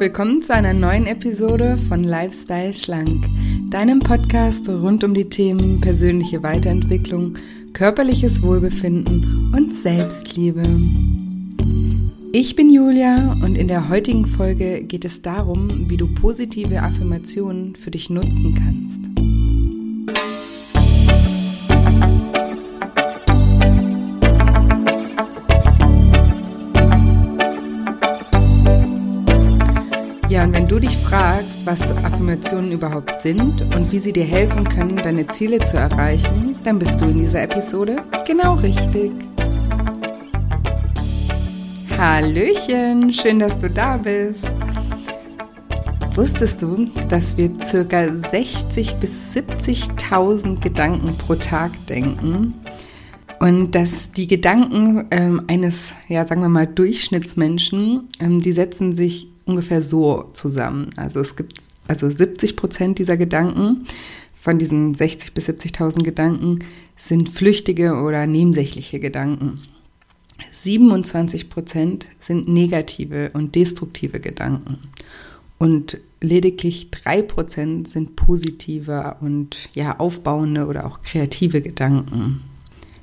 willkommen zu einer neuen Episode von Lifestyle Schlank, deinem Podcast rund um die Themen persönliche Weiterentwicklung, körperliches Wohlbefinden und Selbstliebe. Ich bin Julia und in der heutigen Folge geht es darum, wie du positive Affirmationen für dich nutzen kannst. Fragst, was Affirmationen überhaupt sind und wie sie dir helfen können, deine Ziele zu erreichen, dann bist du in dieser Episode genau richtig. Hallöchen, schön, dass du da bist. Wusstest du, dass wir ca. 60.000 bis 70.000 Gedanken pro Tag denken? Und dass die Gedanken ähm, eines, ja, sagen wir mal, Durchschnittsmenschen, ähm, die setzen sich ungefähr so zusammen. Also es gibt also 70 Prozent dieser Gedanken von diesen 60 bis 70.000 Gedanken sind flüchtige oder nebensächliche Gedanken. 27 Prozent sind negative und destruktive Gedanken. Und lediglich 3 Prozent sind positive und ja, aufbauende oder auch kreative Gedanken.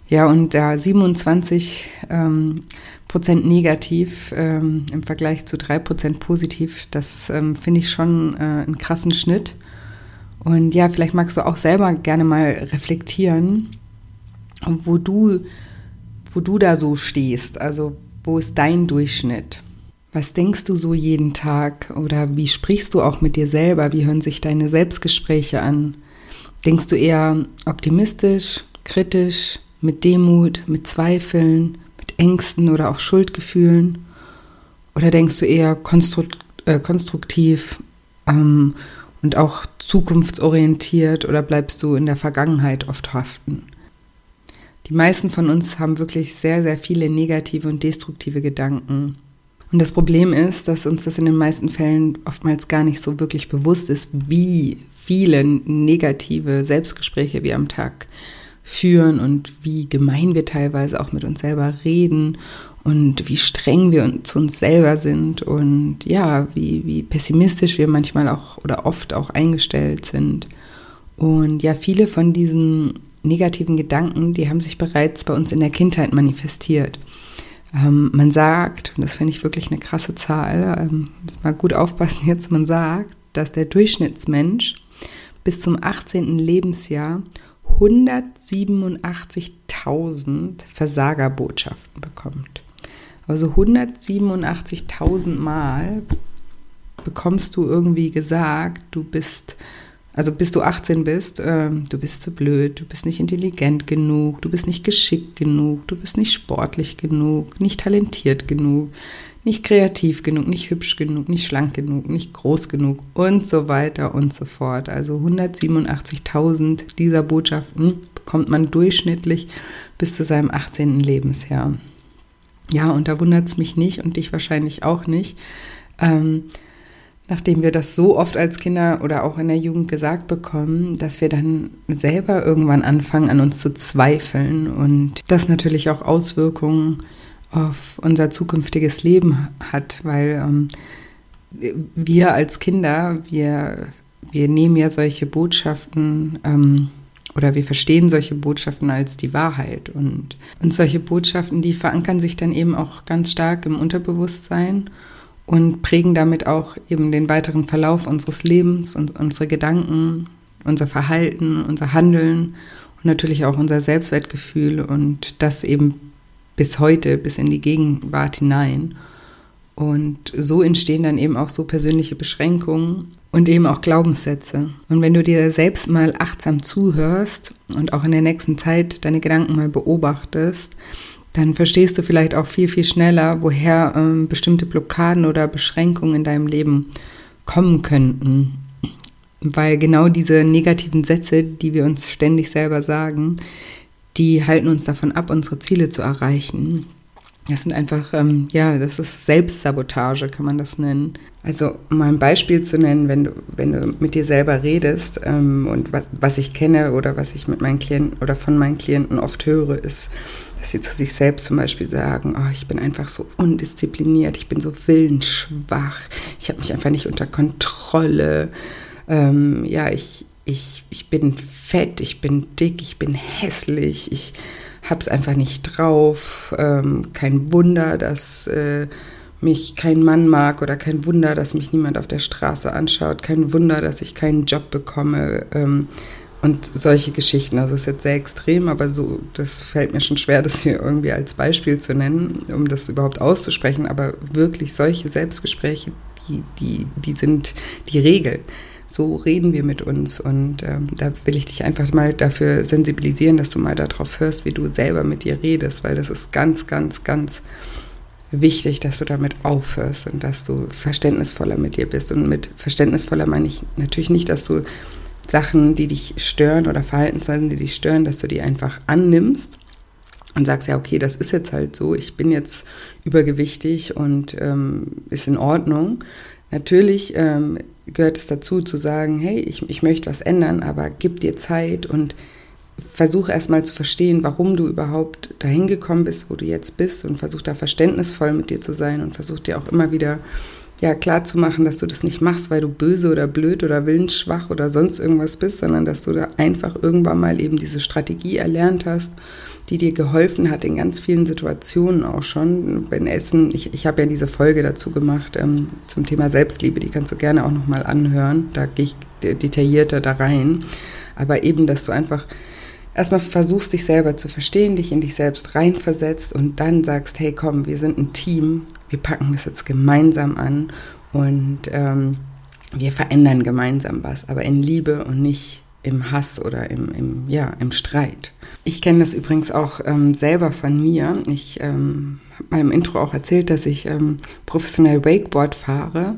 Ja, und da 27 ähm, Prozent negativ ähm, im Vergleich zu 3 Prozent positiv, das ähm, finde ich schon äh, einen krassen Schnitt. Und ja, vielleicht magst du auch selber gerne mal reflektieren, wo du, wo du da so stehst. Also, wo ist dein Durchschnitt? Was denkst du so jeden Tag? Oder wie sprichst du auch mit dir selber? Wie hören sich deine Selbstgespräche an? Denkst du eher optimistisch, kritisch, mit Demut, mit Zweifeln, mit Ängsten oder auch Schuldgefühlen? Oder denkst du eher konstrukt, äh, konstruktiv ähm, und auch zukunftsorientiert oder bleibst du in der Vergangenheit oft haften? Die meisten von uns haben wirklich sehr, sehr viele negative und destruktive Gedanken. Und das Problem ist, dass uns das in den meisten Fällen oftmals gar nicht so wirklich bewusst ist, wie viele negative Selbstgespräche wir am Tag führen und wie gemein wir teilweise auch mit uns selber reden und wie streng wir zu uns selber sind und ja, wie, wie pessimistisch wir manchmal auch oder oft auch eingestellt sind. Und ja, viele von diesen negativen Gedanken, die haben sich bereits bei uns in der Kindheit manifestiert. Ähm, man sagt, und das finde ich wirklich eine krasse Zahl, ähm, muss mal gut aufpassen jetzt, man sagt, dass der Durchschnittsmensch bis zum 18. Lebensjahr 187.000 Versagerbotschaften bekommt. Also 187.000 Mal bekommst du irgendwie gesagt, du bist, also bis du 18 bist, äh, du bist zu blöd, du bist nicht intelligent genug, du bist nicht geschickt genug, du bist nicht sportlich genug, nicht talentiert genug, nicht kreativ genug, nicht hübsch genug, nicht schlank genug, nicht groß genug und so weiter und so fort. Also 187.000 dieser Botschaften bekommt man durchschnittlich bis zu seinem 18. Lebensjahr. Ja, und da wundert es mich nicht und dich wahrscheinlich auch nicht. Ähm, nachdem wir das so oft als Kinder oder auch in der Jugend gesagt bekommen, dass wir dann selber irgendwann anfangen, an uns zu zweifeln und das natürlich auch Auswirkungen auf unser zukünftiges Leben hat, weil ähm, wir als Kinder, wir, wir nehmen ja solche Botschaften ähm, oder wir verstehen solche Botschaften als die Wahrheit. Und, und solche Botschaften, die verankern sich dann eben auch ganz stark im Unterbewusstsein und prägen damit auch eben den weiteren Verlauf unseres Lebens und unsere Gedanken, unser Verhalten, unser Handeln und natürlich auch unser Selbstwertgefühl. Und das eben bis heute, bis in die Gegenwart hinein. Und so entstehen dann eben auch so persönliche Beschränkungen und eben auch Glaubenssätze. Und wenn du dir selbst mal achtsam zuhörst und auch in der nächsten Zeit deine Gedanken mal beobachtest, dann verstehst du vielleicht auch viel, viel schneller, woher ähm, bestimmte Blockaden oder Beschränkungen in deinem Leben kommen könnten. Weil genau diese negativen Sätze, die wir uns ständig selber sagen, die halten uns davon ab, unsere Ziele zu erreichen. Das sind einfach, ähm, ja, das ist Selbstsabotage, kann man das nennen. Also, um mal ein Beispiel zu nennen, wenn du, wenn du mit dir selber redest ähm, und was, was ich kenne oder was ich mit meinen Klienten oder von meinen Klienten oft höre, ist, dass sie zu sich selbst zum Beispiel sagen, oh, ich bin einfach so undiszipliniert, ich bin so willensschwach, ich habe mich einfach nicht unter Kontrolle, ähm, ja, ich, ich, ich bin fett, ich bin dick, ich bin hässlich, ich habe es einfach nicht drauf. Ähm, kein Wunder, dass äh, mich kein Mann mag oder kein Wunder, dass mich niemand auf der Straße anschaut. Kein Wunder, dass ich keinen Job bekomme. Ähm, und solche Geschichten. Also es ist jetzt sehr extrem, aber so, das fällt mir schon schwer, das hier irgendwie als Beispiel zu nennen, um das überhaupt auszusprechen. Aber wirklich solche Selbstgespräche, die, die, die sind die Regel so reden wir mit uns. Und ähm, da will ich dich einfach mal dafür sensibilisieren, dass du mal darauf hörst, wie du selber mit dir redest, weil das ist ganz, ganz, ganz wichtig, dass du damit aufhörst und dass du verständnisvoller mit dir bist. Und mit verständnisvoller meine ich natürlich nicht, dass du Sachen, die dich stören oder Verhaltensweisen, die dich stören, dass du die einfach annimmst und sagst, ja, okay, das ist jetzt halt so, ich bin jetzt übergewichtig und ähm, ist in Ordnung. Natürlich ähm, gehört es dazu zu sagen, hey, ich, ich möchte was ändern, aber gib dir Zeit und versuch erstmal zu verstehen, warum du überhaupt dahin gekommen bist, wo du jetzt bist und versuch da verständnisvoll mit dir zu sein und versuch dir auch immer wieder ja, klar zu machen, dass du das nicht machst, weil du böse oder blöd oder willensschwach oder sonst irgendwas bist, sondern dass du da einfach irgendwann mal eben diese Strategie erlernt hast die dir geholfen hat in ganz vielen Situationen auch schon. Wenn Essen, ich, ich habe ja diese Folge dazu gemacht ähm, zum Thema Selbstliebe, die kannst du gerne auch nochmal anhören. Da gehe ich detaillierter da rein. Aber eben, dass du einfach erstmal versuchst, dich selber zu verstehen, dich in dich selbst reinversetzt und dann sagst, hey komm, wir sind ein Team, wir packen das jetzt gemeinsam an und ähm, wir verändern gemeinsam was, aber in Liebe und nicht im Hass oder im, im, ja, im Streit. Ich kenne das übrigens auch ähm, selber von mir. Ich ähm, habe mal im Intro auch erzählt, dass ich ähm, professionell Wakeboard fahre.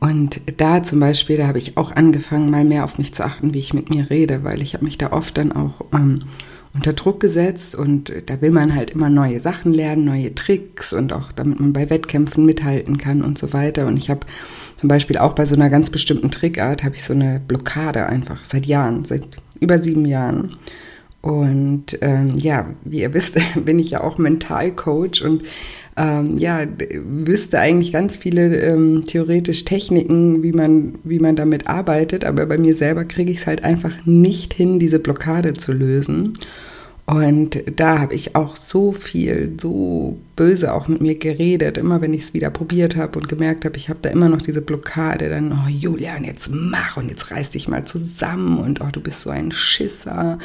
Und da zum Beispiel, da habe ich auch angefangen, mal mehr auf mich zu achten, wie ich mit mir rede, weil ich habe mich da oft dann auch ähm, unter Druck gesetzt und da will man halt immer neue Sachen lernen, neue Tricks und auch damit man bei Wettkämpfen mithalten kann und so weiter. Und ich habe zum Beispiel auch bei so einer ganz bestimmten Trickart habe ich so eine Blockade einfach seit Jahren, seit über sieben Jahren. Und ähm, ja, wie ihr wisst, bin ich ja auch Mentalcoach und ähm, ja, wüsste eigentlich ganz viele ähm, theoretisch Techniken, wie man, wie man damit arbeitet, aber bei mir selber kriege ich es halt einfach nicht hin, diese Blockade zu lösen. Und da habe ich auch so viel, so böse auch mit mir geredet, immer wenn ich es wieder probiert habe und gemerkt habe, ich habe da immer noch diese Blockade, dann, oh Julian, jetzt mach und jetzt reiß dich mal zusammen und oh, du bist so ein Schisser.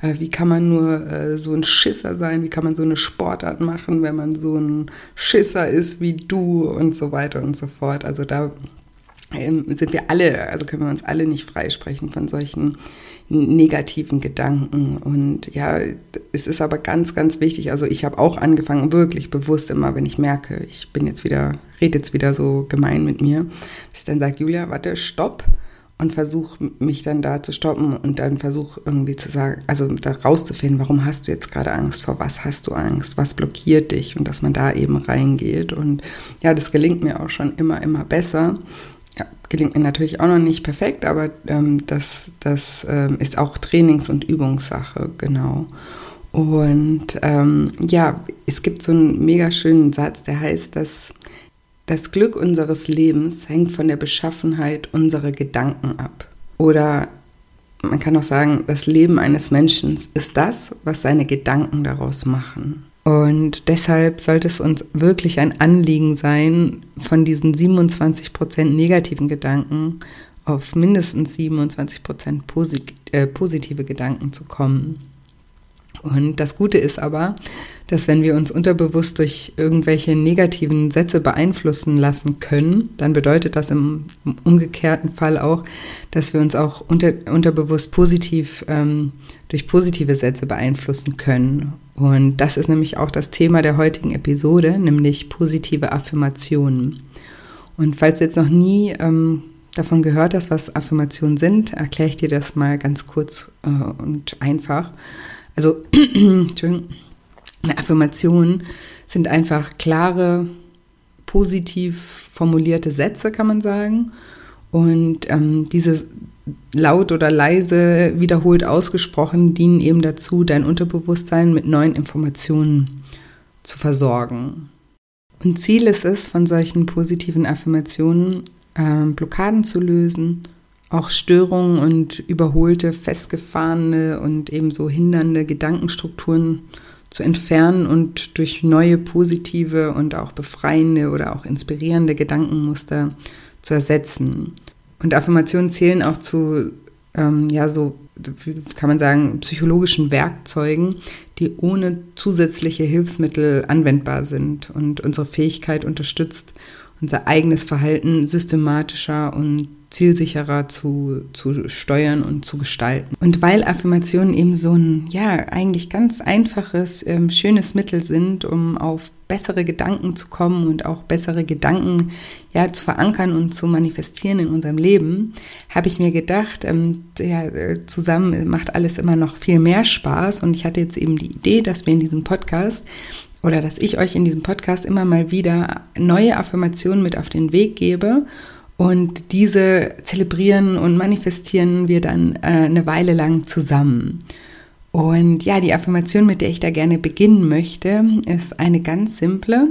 Äh, wie kann man nur äh, so ein Schisser sein? Wie kann man so eine Sportart machen, wenn man so ein Schisser ist wie du und so weiter und so fort. Also da ähm, sind wir alle, also können wir uns alle nicht freisprechen von solchen negativen Gedanken. Und ja, es ist aber ganz, ganz wichtig. Also ich habe auch angefangen, wirklich bewusst immer, wenn ich merke, ich bin jetzt wieder, rede jetzt wieder so gemein mit mir, dass ich dann sage, Julia, warte, stopp und versuche mich dann da zu stoppen und dann versuche irgendwie zu sagen, also da rauszufinden, warum hast du jetzt gerade Angst, vor was hast du Angst, was blockiert dich und dass man da eben reingeht. Und ja, das gelingt mir auch schon immer, immer besser gelingt mir natürlich auch noch nicht perfekt, aber ähm, das, das ähm, ist auch Trainings- und Übungssache, genau. Und ähm, ja, es gibt so einen mega schönen Satz, der heißt, dass das Glück unseres Lebens hängt von der Beschaffenheit unserer Gedanken ab. Oder man kann auch sagen, das Leben eines Menschen ist das, was seine Gedanken daraus machen. Und deshalb sollte es uns wirklich ein Anliegen sein, von diesen 27 Prozent negativen Gedanken auf mindestens 27 Prozent posit äh, positive Gedanken zu kommen. Und das Gute ist aber, dass wenn wir uns unterbewusst durch irgendwelche negativen Sätze beeinflussen lassen können, dann bedeutet das im umgekehrten Fall auch, dass wir uns auch unter, unterbewusst positiv ähm, durch positive Sätze beeinflussen können. Und das ist nämlich auch das Thema der heutigen Episode, nämlich positive Affirmationen. Und falls du jetzt noch nie ähm, davon gehört hast, was Affirmationen sind, erkläre ich dir das mal ganz kurz äh, und einfach. Also, Affirmationen sind einfach klare, positiv formulierte Sätze, kann man sagen. Und ähm, diese laut oder leise wiederholt ausgesprochen dienen eben dazu, dein Unterbewusstsein mit neuen Informationen zu versorgen. Und Ziel ist es, von solchen positiven Affirmationen äh, Blockaden zu lösen, auch Störungen und überholte, festgefahrene und ebenso hindernde Gedankenstrukturen zu entfernen und durch neue positive und auch befreiende oder auch inspirierende Gedankenmuster zu ersetzen. Und Affirmationen zählen auch zu, ähm, ja, so, kann man sagen, psychologischen Werkzeugen, die ohne zusätzliche Hilfsmittel anwendbar sind und unsere Fähigkeit unterstützt, unser eigenes Verhalten systematischer und zielsicherer zu, zu steuern und zu gestalten. Und weil Affirmationen eben so ein, ja, eigentlich ganz einfaches, ähm, schönes Mittel sind, um auf bessere Gedanken zu kommen und auch bessere Gedanken ja, zu verankern und zu manifestieren in unserem Leben, habe ich mir gedacht, ähm, ja, äh, zusammen macht alles immer noch viel mehr Spaß. Und ich hatte jetzt eben die Idee, dass wir in diesem Podcast oder dass ich euch in diesem Podcast immer mal wieder neue Affirmationen mit auf den Weg gebe und diese zelebrieren und manifestieren wir dann äh, eine Weile lang zusammen. Und ja, die Affirmation, mit der ich da gerne beginnen möchte, ist eine ganz simple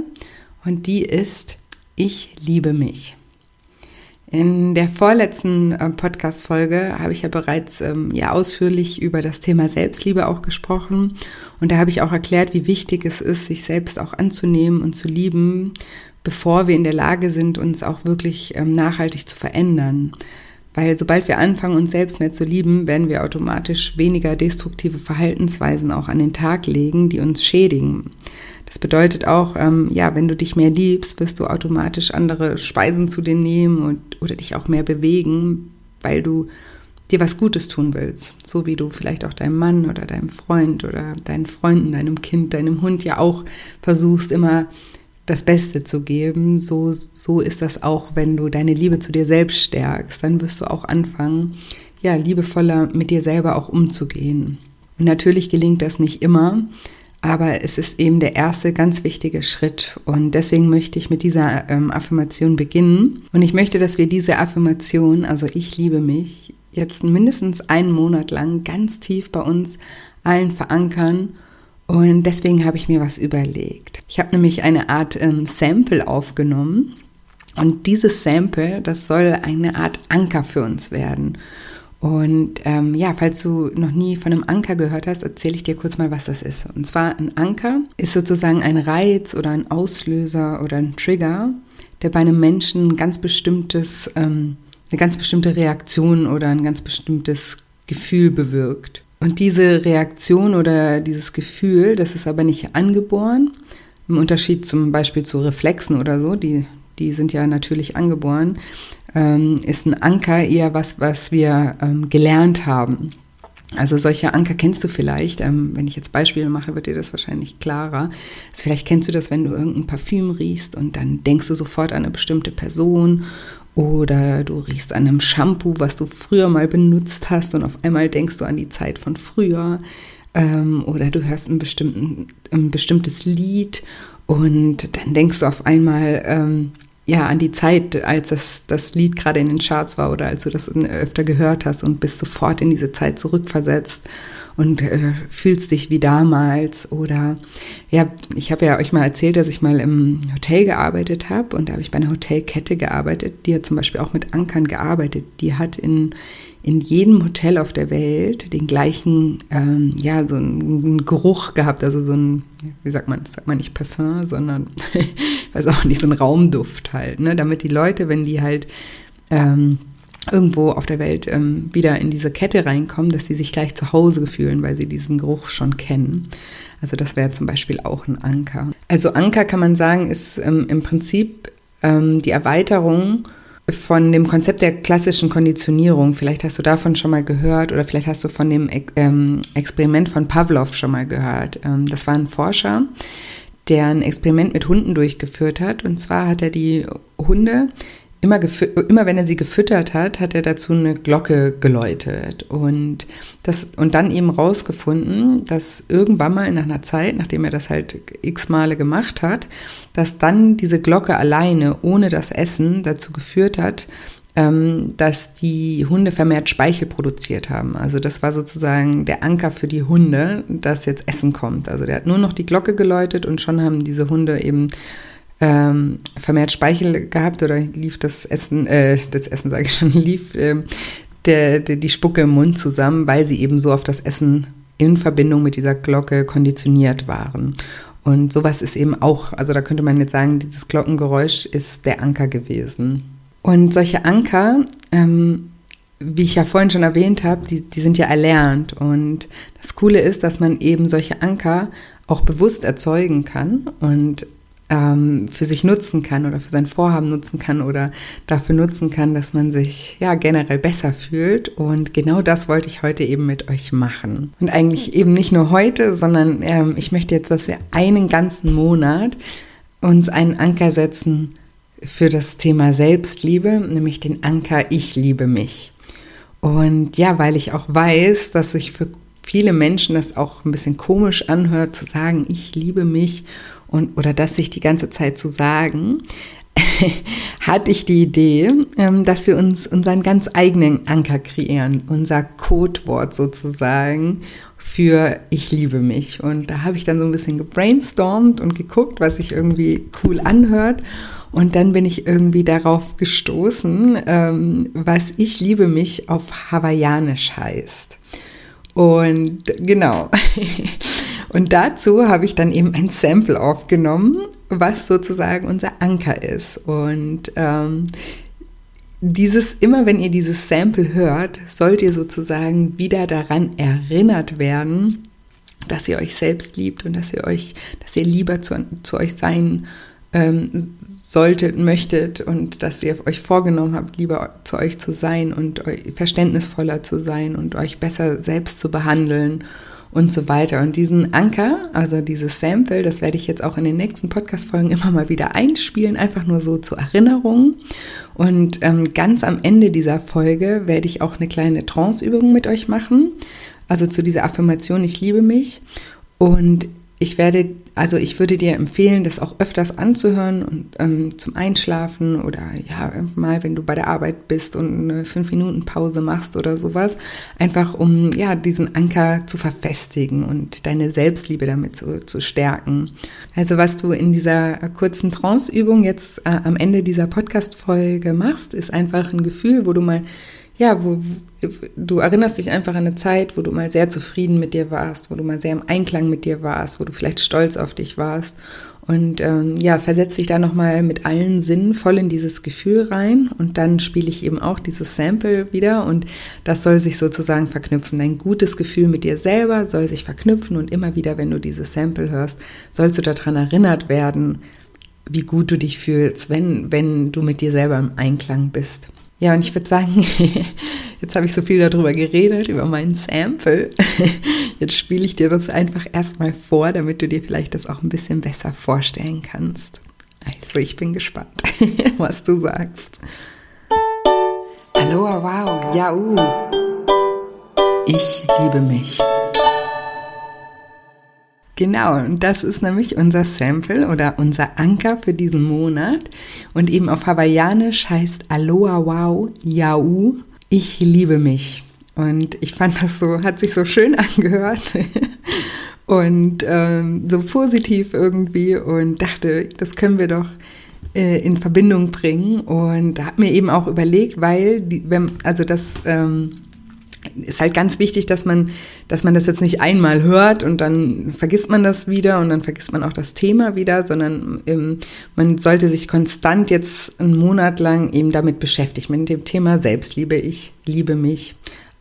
und die ist, ich liebe mich. In der vorletzten äh, Podcast-Folge habe ich ja bereits ähm, ja ausführlich über das Thema Selbstliebe auch gesprochen. Und da habe ich auch erklärt, wie wichtig es ist, sich selbst auch anzunehmen und zu lieben, bevor wir in der Lage sind, uns auch wirklich ähm, nachhaltig zu verändern. Weil sobald wir anfangen, uns selbst mehr zu lieben, werden wir automatisch weniger destruktive Verhaltensweisen auch an den Tag legen, die uns schädigen. Das bedeutet auch, ähm, ja, wenn du dich mehr liebst, wirst du automatisch andere Speisen zu dir nehmen und, oder dich auch mehr bewegen, weil du dir was Gutes tun willst. So wie du vielleicht auch deinem Mann oder deinem Freund oder deinen Freunden, deinem Kind, deinem Hund ja auch versuchst, immer das Beste zu geben, so, so ist das auch, wenn du deine Liebe zu dir selbst stärkst. Dann wirst du auch anfangen, ja, liebevoller mit dir selber auch umzugehen. Und natürlich gelingt das nicht immer, aber es ist eben der erste ganz wichtige Schritt. Und deswegen möchte ich mit dieser ähm, Affirmation beginnen. Und ich möchte, dass wir diese Affirmation, also ich liebe mich, jetzt mindestens einen Monat lang ganz tief bei uns allen verankern und deswegen habe ich mir was überlegt. Ich habe nämlich eine Art ähm, Sample aufgenommen. Und dieses Sample, das soll eine Art Anker für uns werden. Und ähm, ja, falls du noch nie von einem Anker gehört hast, erzähle ich dir kurz mal, was das ist. Und zwar ein Anker ist sozusagen ein Reiz oder ein Auslöser oder ein Trigger, der bei einem Menschen ganz bestimmtes, ähm, eine ganz bestimmte Reaktion oder ein ganz bestimmtes Gefühl bewirkt. Und diese Reaktion oder dieses Gefühl, das ist aber nicht angeboren, im Unterschied zum Beispiel zu Reflexen oder so, die, die sind ja natürlich angeboren, ähm, ist ein Anker eher was, was wir ähm, gelernt haben. Also solche Anker kennst du vielleicht. Ähm, wenn ich jetzt Beispiele mache, wird dir das wahrscheinlich klarer. Also vielleicht kennst du das, wenn du irgendein Parfüm riechst und dann denkst du sofort an eine bestimmte Person oder du riechst an einem Shampoo, was du früher mal benutzt hast und auf einmal denkst du an die Zeit von früher. Ähm, oder du hörst ein, ein, bestimmtes Lied und dann denkst du auf einmal ähm, ja, an die Zeit, als das, das Lied gerade in den Charts war oder als du das öfter gehört hast und bist sofort in diese Zeit zurückversetzt und äh, fühlst dich wie damals. Oder ja, ich habe ja euch mal erzählt, dass ich mal im Hotel gearbeitet habe und da habe ich bei einer Hotelkette gearbeitet, die hat zum Beispiel auch mit Ankern gearbeitet. Die hat in, in jedem Hotel auf der Welt den gleichen, ähm, ja, so einen Geruch gehabt, also so ein, wie sagt man, sagt man nicht Parfum, sondern, ich weiß auch nicht, so ein Raumduft halt, ne, damit die Leute, wenn die halt ähm, irgendwo auf der Welt ähm, wieder in diese Kette reinkommen, dass sie sich gleich zu Hause fühlen, weil sie diesen Geruch schon kennen. Also das wäre zum Beispiel auch ein Anker. Also Anker kann man sagen, ist ähm, im Prinzip ähm, die Erweiterung von dem Konzept der klassischen Konditionierung. Vielleicht hast du davon schon mal gehört oder vielleicht hast du von dem ähm, Experiment von Pavlov schon mal gehört. Ähm, das war ein Forscher, der ein Experiment mit Hunden durchgeführt hat. Und zwar hat er die Hunde immer, immer wenn er sie gefüttert hat, hat er dazu eine Glocke geläutet und, das, und dann eben rausgefunden, dass irgendwann mal nach einer Zeit, nachdem er das halt x Male gemacht hat, dass dann diese Glocke alleine ohne das Essen dazu geführt hat, ähm, dass die Hunde vermehrt Speichel produziert haben. Also das war sozusagen der Anker für die Hunde, dass jetzt Essen kommt. Also der hat nur noch die Glocke geläutet und schon haben diese Hunde eben ähm, vermehrt Speichel gehabt oder lief das Essen, äh, das Essen sage ich schon, lief äh, der, der, die Spucke im Mund zusammen, weil sie eben so auf das Essen in Verbindung mit dieser Glocke konditioniert waren. Und sowas ist eben auch, also da könnte man jetzt sagen, dieses Glockengeräusch ist der Anker gewesen. Und solche Anker, ähm, wie ich ja vorhin schon erwähnt habe, die, die sind ja erlernt. Und das Coole ist, dass man eben solche Anker auch bewusst erzeugen kann. Und ähm, für sich nutzen kann oder für sein Vorhaben nutzen kann oder dafür nutzen kann, dass man sich ja generell besser fühlt. Und genau das wollte ich heute eben mit euch machen. Und eigentlich eben nicht nur heute, sondern ähm, ich möchte jetzt, dass wir einen ganzen Monat uns einen Anker setzen für das Thema Selbstliebe, nämlich den Anker Ich liebe mich. Und ja, weil ich auch weiß, dass sich für viele Menschen das auch ein bisschen komisch anhört, zu sagen, ich liebe mich und oder das sich die ganze Zeit zu sagen, hatte ich die Idee, ähm, dass wir uns unseren ganz eigenen Anker kreieren, unser Codewort sozusagen für Ich liebe mich. Und da habe ich dann so ein bisschen gebrainstormt und geguckt, was sich irgendwie cool anhört. Und dann bin ich irgendwie darauf gestoßen, ähm, was Ich liebe mich auf Hawaiianisch heißt. Und genau. Und dazu habe ich dann eben ein Sample aufgenommen, was sozusagen unser Anker ist. Und ähm, dieses, immer wenn ihr dieses Sample hört, sollt ihr sozusagen wieder daran erinnert werden, dass ihr euch selbst liebt und dass ihr euch, dass ihr lieber zu, zu euch sein ähm, solltet, möchtet und dass ihr euch vorgenommen habt, lieber zu euch zu sein und verständnisvoller zu sein und euch besser selbst zu behandeln und so weiter. Und diesen Anker, also dieses Sample, das werde ich jetzt auch in den nächsten Podcast-Folgen immer mal wieder einspielen, einfach nur so zur Erinnerung. Und ähm, ganz am Ende dieser Folge werde ich auch eine kleine Trance-Übung mit euch machen, also zu dieser Affirmation, ich liebe mich. Und ich werde, also ich würde dir empfehlen, das auch öfters anzuhören und ähm, zum Einschlafen oder ja, mal, wenn du bei der Arbeit bist und eine fünf Minuten Pause machst oder sowas, einfach um ja diesen Anker zu verfestigen und deine Selbstliebe damit zu, zu stärken. Also was du in dieser kurzen Trance-Übung jetzt äh, am Ende dieser Podcast-Folge machst, ist einfach ein Gefühl, wo du mal ja, wo du erinnerst dich einfach an eine Zeit, wo du mal sehr zufrieden mit dir warst, wo du mal sehr im Einklang mit dir warst, wo du vielleicht stolz auf dich warst und ähm, ja, versetz dich da nochmal mit allen Sinnen voll in dieses Gefühl rein und dann spiele ich eben auch dieses Sample wieder und das soll sich sozusagen verknüpfen. Ein gutes Gefühl mit dir selber soll sich verknüpfen und immer wieder, wenn du dieses Sample hörst, sollst du daran erinnert werden, wie gut du dich fühlst, wenn, wenn du mit dir selber im Einklang bist. Ja, und ich würde sagen, jetzt habe ich so viel darüber geredet, über meinen Sample. Jetzt spiele ich dir das einfach erstmal vor, damit du dir vielleicht das auch ein bisschen besser vorstellen kannst. Also, ich bin gespannt, was du sagst. Aloha, wow, ja, uh. Ich liebe mich. Genau, und das ist nämlich unser Sample oder unser Anker für diesen Monat. Und eben auf Hawaiianisch heißt Aloha Wow Yau, ich liebe mich. Und ich fand das so, hat sich so schön angehört und ähm, so positiv irgendwie und dachte, das können wir doch äh, in Verbindung bringen. Und habe mir eben auch überlegt, weil, die, wenn, also das ähm, ist halt ganz wichtig, dass man, dass man das jetzt nicht einmal hört und dann vergisst man das wieder und dann vergisst man auch das Thema wieder, sondern ähm, man sollte sich konstant jetzt einen Monat lang eben damit beschäftigen, mit dem Thema Selbstliebe. Ich liebe mich.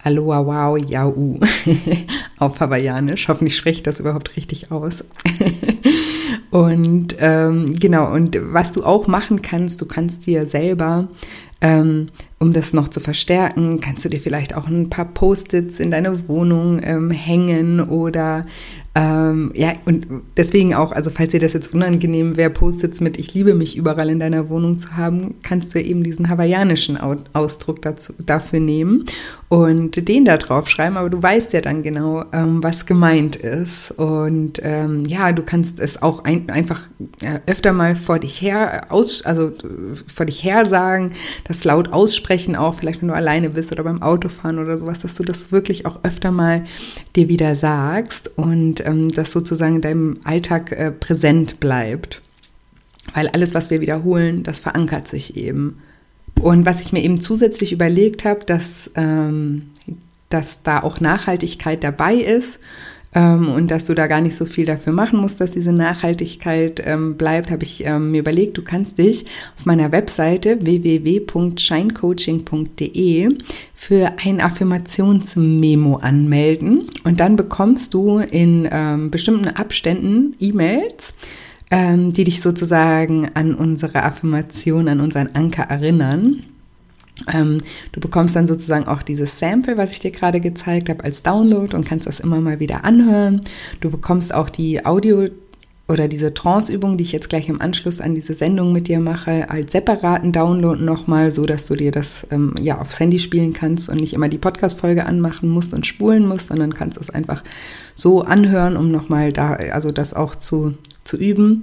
Aloha wow yau auf Hawaiianisch. Hoffentlich spreche ich das überhaupt richtig aus. und ähm, genau, und was du auch machen kannst, du kannst dir selber Ähm, um das noch zu verstärken, kannst du dir vielleicht auch ein paar Post-its in deine Wohnung ähm, hängen oder ähm, ja, und deswegen auch, also falls dir das jetzt unangenehm wäre, Post-its mit Ich liebe mich überall in deiner Wohnung zu haben, kannst du eben diesen hawaiianischen Ausdruck dazu, dafür nehmen und den da drauf schreiben, aber du weißt ja dann genau, ähm, was gemeint ist. Und ähm, ja, du kannst es auch ein, einfach äh, öfter mal vor dich her aus, also vor dich her sagen, das laut aussprechen, auch vielleicht wenn du alleine bist oder beim Autofahren oder sowas, dass du das wirklich auch öfter mal dir wieder sagst und ähm, das sozusagen in deinem Alltag äh, präsent bleibt. Weil alles, was wir wiederholen, das verankert sich eben. Und was ich mir eben zusätzlich überlegt habe, dass, ähm, dass da auch Nachhaltigkeit dabei ist ähm, und dass du da gar nicht so viel dafür machen musst, dass diese Nachhaltigkeit ähm, bleibt, habe ich ähm, mir überlegt, du kannst dich auf meiner Webseite www.shinecoaching.de für ein Affirmationsmemo anmelden. Und dann bekommst du in ähm, bestimmten Abständen E-Mails, ähm, die dich sozusagen an unsere Affirmation, an unseren Anker erinnern. Ähm, du bekommst dann sozusagen auch dieses Sample, was ich dir gerade gezeigt habe, als Download und kannst das immer mal wieder anhören. Du bekommst auch die Audio- oder diese Trance-Übung, die ich jetzt gleich im Anschluss an diese Sendung mit dir mache, als separaten Download nochmal, so dass du dir das ähm, ja aufs Handy spielen kannst und nicht immer die Podcast-Folge anmachen musst und spulen musst, sondern kannst es einfach so anhören, um nochmal da, also das auch zu, zu üben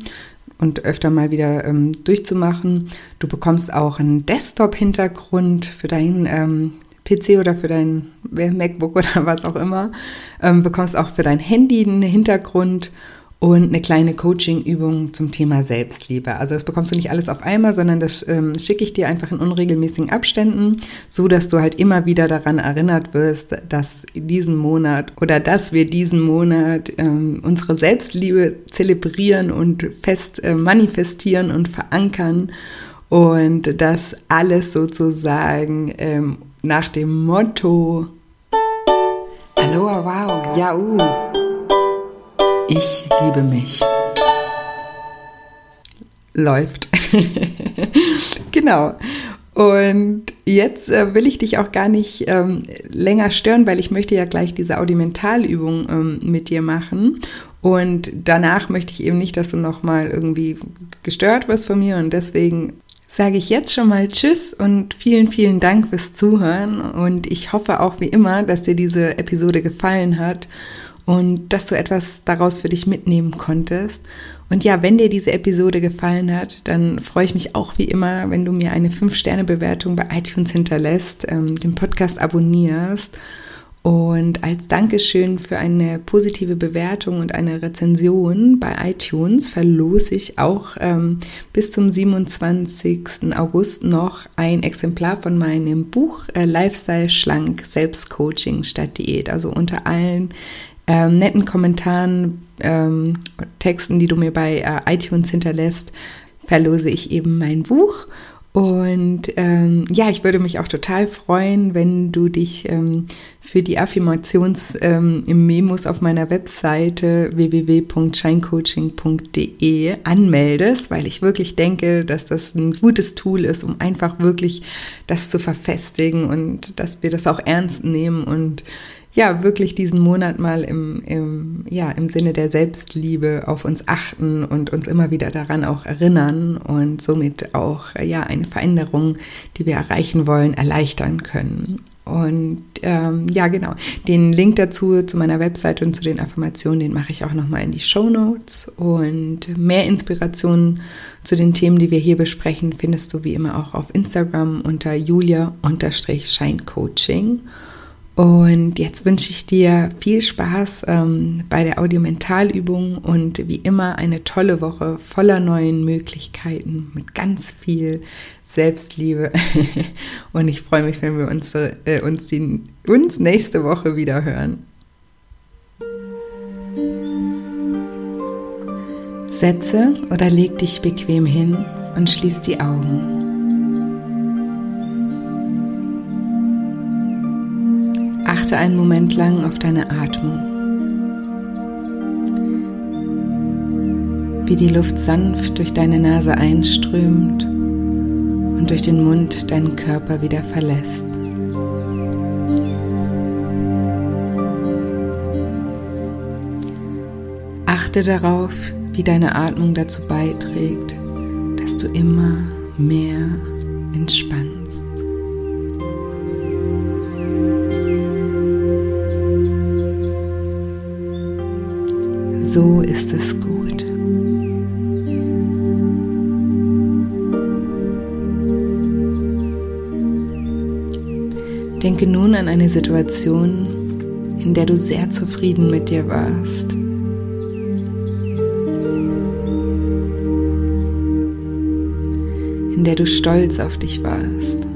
und öfter mal wieder ähm, durchzumachen. Du bekommst auch einen Desktop-Hintergrund für deinen ähm, PC oder für dein MacBook oder was auch immer. Ähm, bekommst auch für dein Handy einen Hintergrund und eine kleine Coaching-Übung zum Thema Selbstliebe. Also das bekommst du nicht alles auf einmal, sondern das ähm, schicke ich dir einfach in unregelmäßigen Abständen, so dass du halt immer wieder daran erinnert wirst, dass diesen Monat oder dass wir diesen Monat ähm, unsere Selbstliebe zelebrieren und fest äh, manifestieren und verankern und das alles sozusagen ähm, nach dem Motto Aloha, wow, ja, uh ich liebe mich. Läuft. genau. Und jetzt äh, will ich dich auch gar nicht ähm, länger stören, weil ich möchte ja gleich diese Audimentalübung ähm, mit dir machen. Und danach möchte ich eben nicht, dass du nochmal irgendwie gestört wirst von mir. Und deswegen sage ich jetzt schon mal Tschüss und vielen, vielen Dank fürs Zuhören. Und ich hoffe auch wie immer, dass dir diese Episode gefallen hat und dass du etwas daraus für dich mitnehmen konntest. Und ja, wenn dir diese Episode gefallen hat, dann freue ich mich auch wie immer, wenn du mir eine 5-Sterne-Bewertung bei iTunes hinterlässt, ähm, den Podcast abonnierst. Und als Dankeschön für eine positive Bewertung und eine Rezension bei iTunes verlose ich auch ähm, bis zum 27. August noch ein Exemplar von meinem Buch äh, Lifestyle Schlank Selbstcoaching statt Diät. Also unter allen ähm, netten Kommentaren, ähm, Texten, die du mir bei äh, iTunes hinterlässt, verlose ich eben mein Buch. Und ähm, ja, ich würde mich auch total freuen, wenn du dich ähm, für die Affirmations-Memos ähm, auf meiner Webseite www.scheincoaching.de anmeldest, weil ich wirklich denke, dass das ein gutes Tool ist, um einfach wirklich das zu verfestigen und dass wir das auch ernst nehmen und ja, wirklich diesen Monat mal im, im, ja, im Sinne der Selbstliebe auf uns achten und uns immer wieder daran auch erinnern und somit auch ja, eine Veränderung, die wir erreichen wollen, erleichtern können. Und ähm, ja, genau. Den Link dazu zu meiner Webseite und zu den Affirmationen, den mache ich auch nochmal in die Show Notes. Und mehr Inspirationen zu den Themen, die wir hier besprechen, findest du wie immer auch auf Instagram unter julia-scheincoaching. Und jetzt wünsche ich dir viel Spaß ähm, bei der Audiomentalübung und wie immer eine tolle Woche voller neuen Möglichkeiten mit ganz viel Selbstliebe. und ich freue mich, wenn wir uns, äh, uns, die, uns nächste Woche wieder hören. Setze oder leg dich bequem hin und schließ die Augen. Achte einen Moment lang auf deine Atmung. Wie die Luft sanft durch deine Nase einströmt und und durch den Mund deinen Körper wieder verlässt. Achte darauf, wie deine Atmung dazu beiträgt, dass du immer mehr entspannst. So ist es gut. Denke nun an eine Situation, in der du sehr zufrieden mit dir warst. In der du stolz auf dich warst.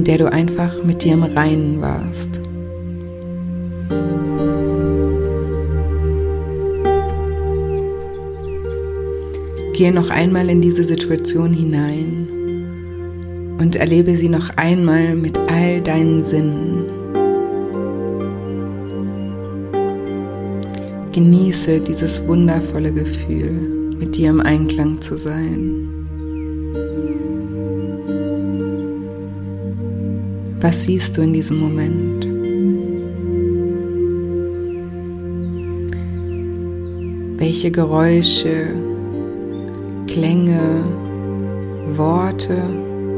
In der du einfach mit dir im Reinen warst. Gehe noch einmal in diese Situation hinein und erlebe sie noch einmal mit all deinen Sinnen. Genieße dieses wundervolle Gefühl, mit dir im Einklang zu sein. Was siehst du in diesem Moment? Welche Geräusche, Klänge, Worte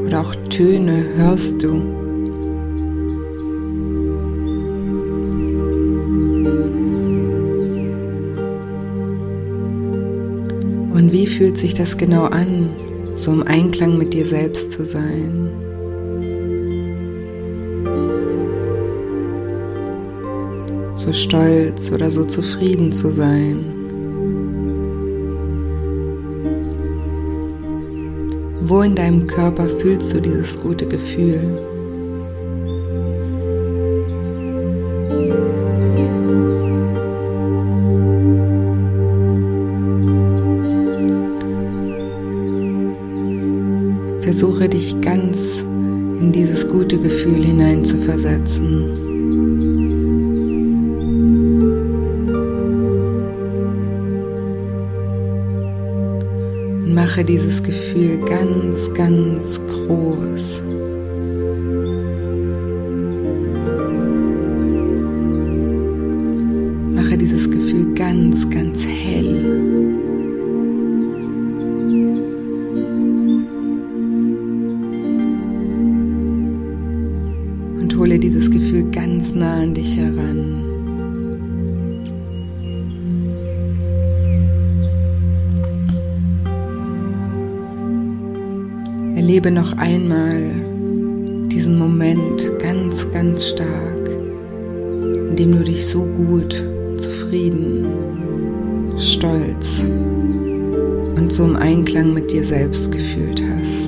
oder auch Töne hörst du? Und wie fühlt sich das genau an, so im Einklang mit dir selbst zu sein? So stolz oder so zufrieden zu sein. Wo in deinem Körper fühlst du dieses gute Gefühl? Versuche dich ganz in dieses gute Gefühl hineinzuversetzen. Mache dieses Gefühl ganz, ganz groß. Mache dieses Gefühl ganz, ganz hell. Und hole dieses Gefühl ganz nah an dich heran. Erlebe noch einmal diesen Moment ganz, ganz stark, in dem du dich so gut, zufrieden, stolz und so im Einklang mit dir selbst gefühlt hast.